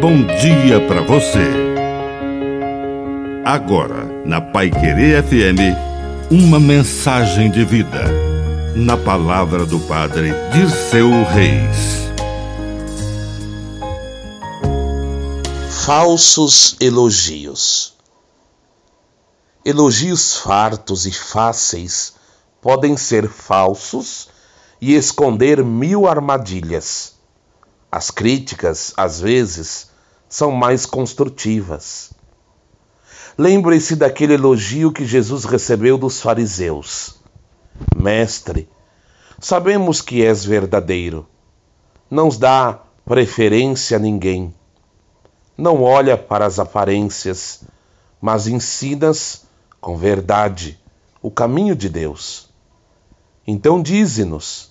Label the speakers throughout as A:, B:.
A: bom dia para você. Agora, na Pai Querer FM, uma mensagem de vida. Na palavra do Padre Dirceu Reis.
B: Falsos elogios. Elogios fartos e fáceis podem ser falsos e esconder mil armadilhas. As críticas, às vezes, são mais construtivas. Lembre-se daquele elogio que Jesus recebeu dos fariseus: Mestre, sabemos que és verdadeiro. Não dá preferência a ninguém. Não olha para as aparências, mas ensinas com verdade o caminho de Deus. Então dize-nos.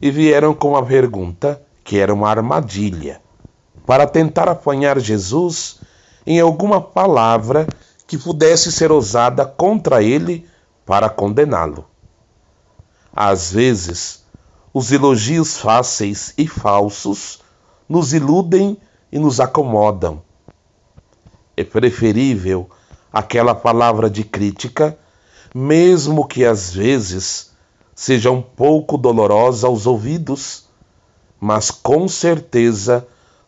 B: E vieram com a pergunta, que era uma armadilha, para tentar apanhar Jesus em alguma palavra que pudesse ser usada contra ele para condená-lo. Às vezes, os elogios fáceis e falsos nos iludem e nos acomodam. É preferível aquela palavra de crítica, mesmo que às vezes seja um pouco dolorosa aos ouvidos, mas com certeza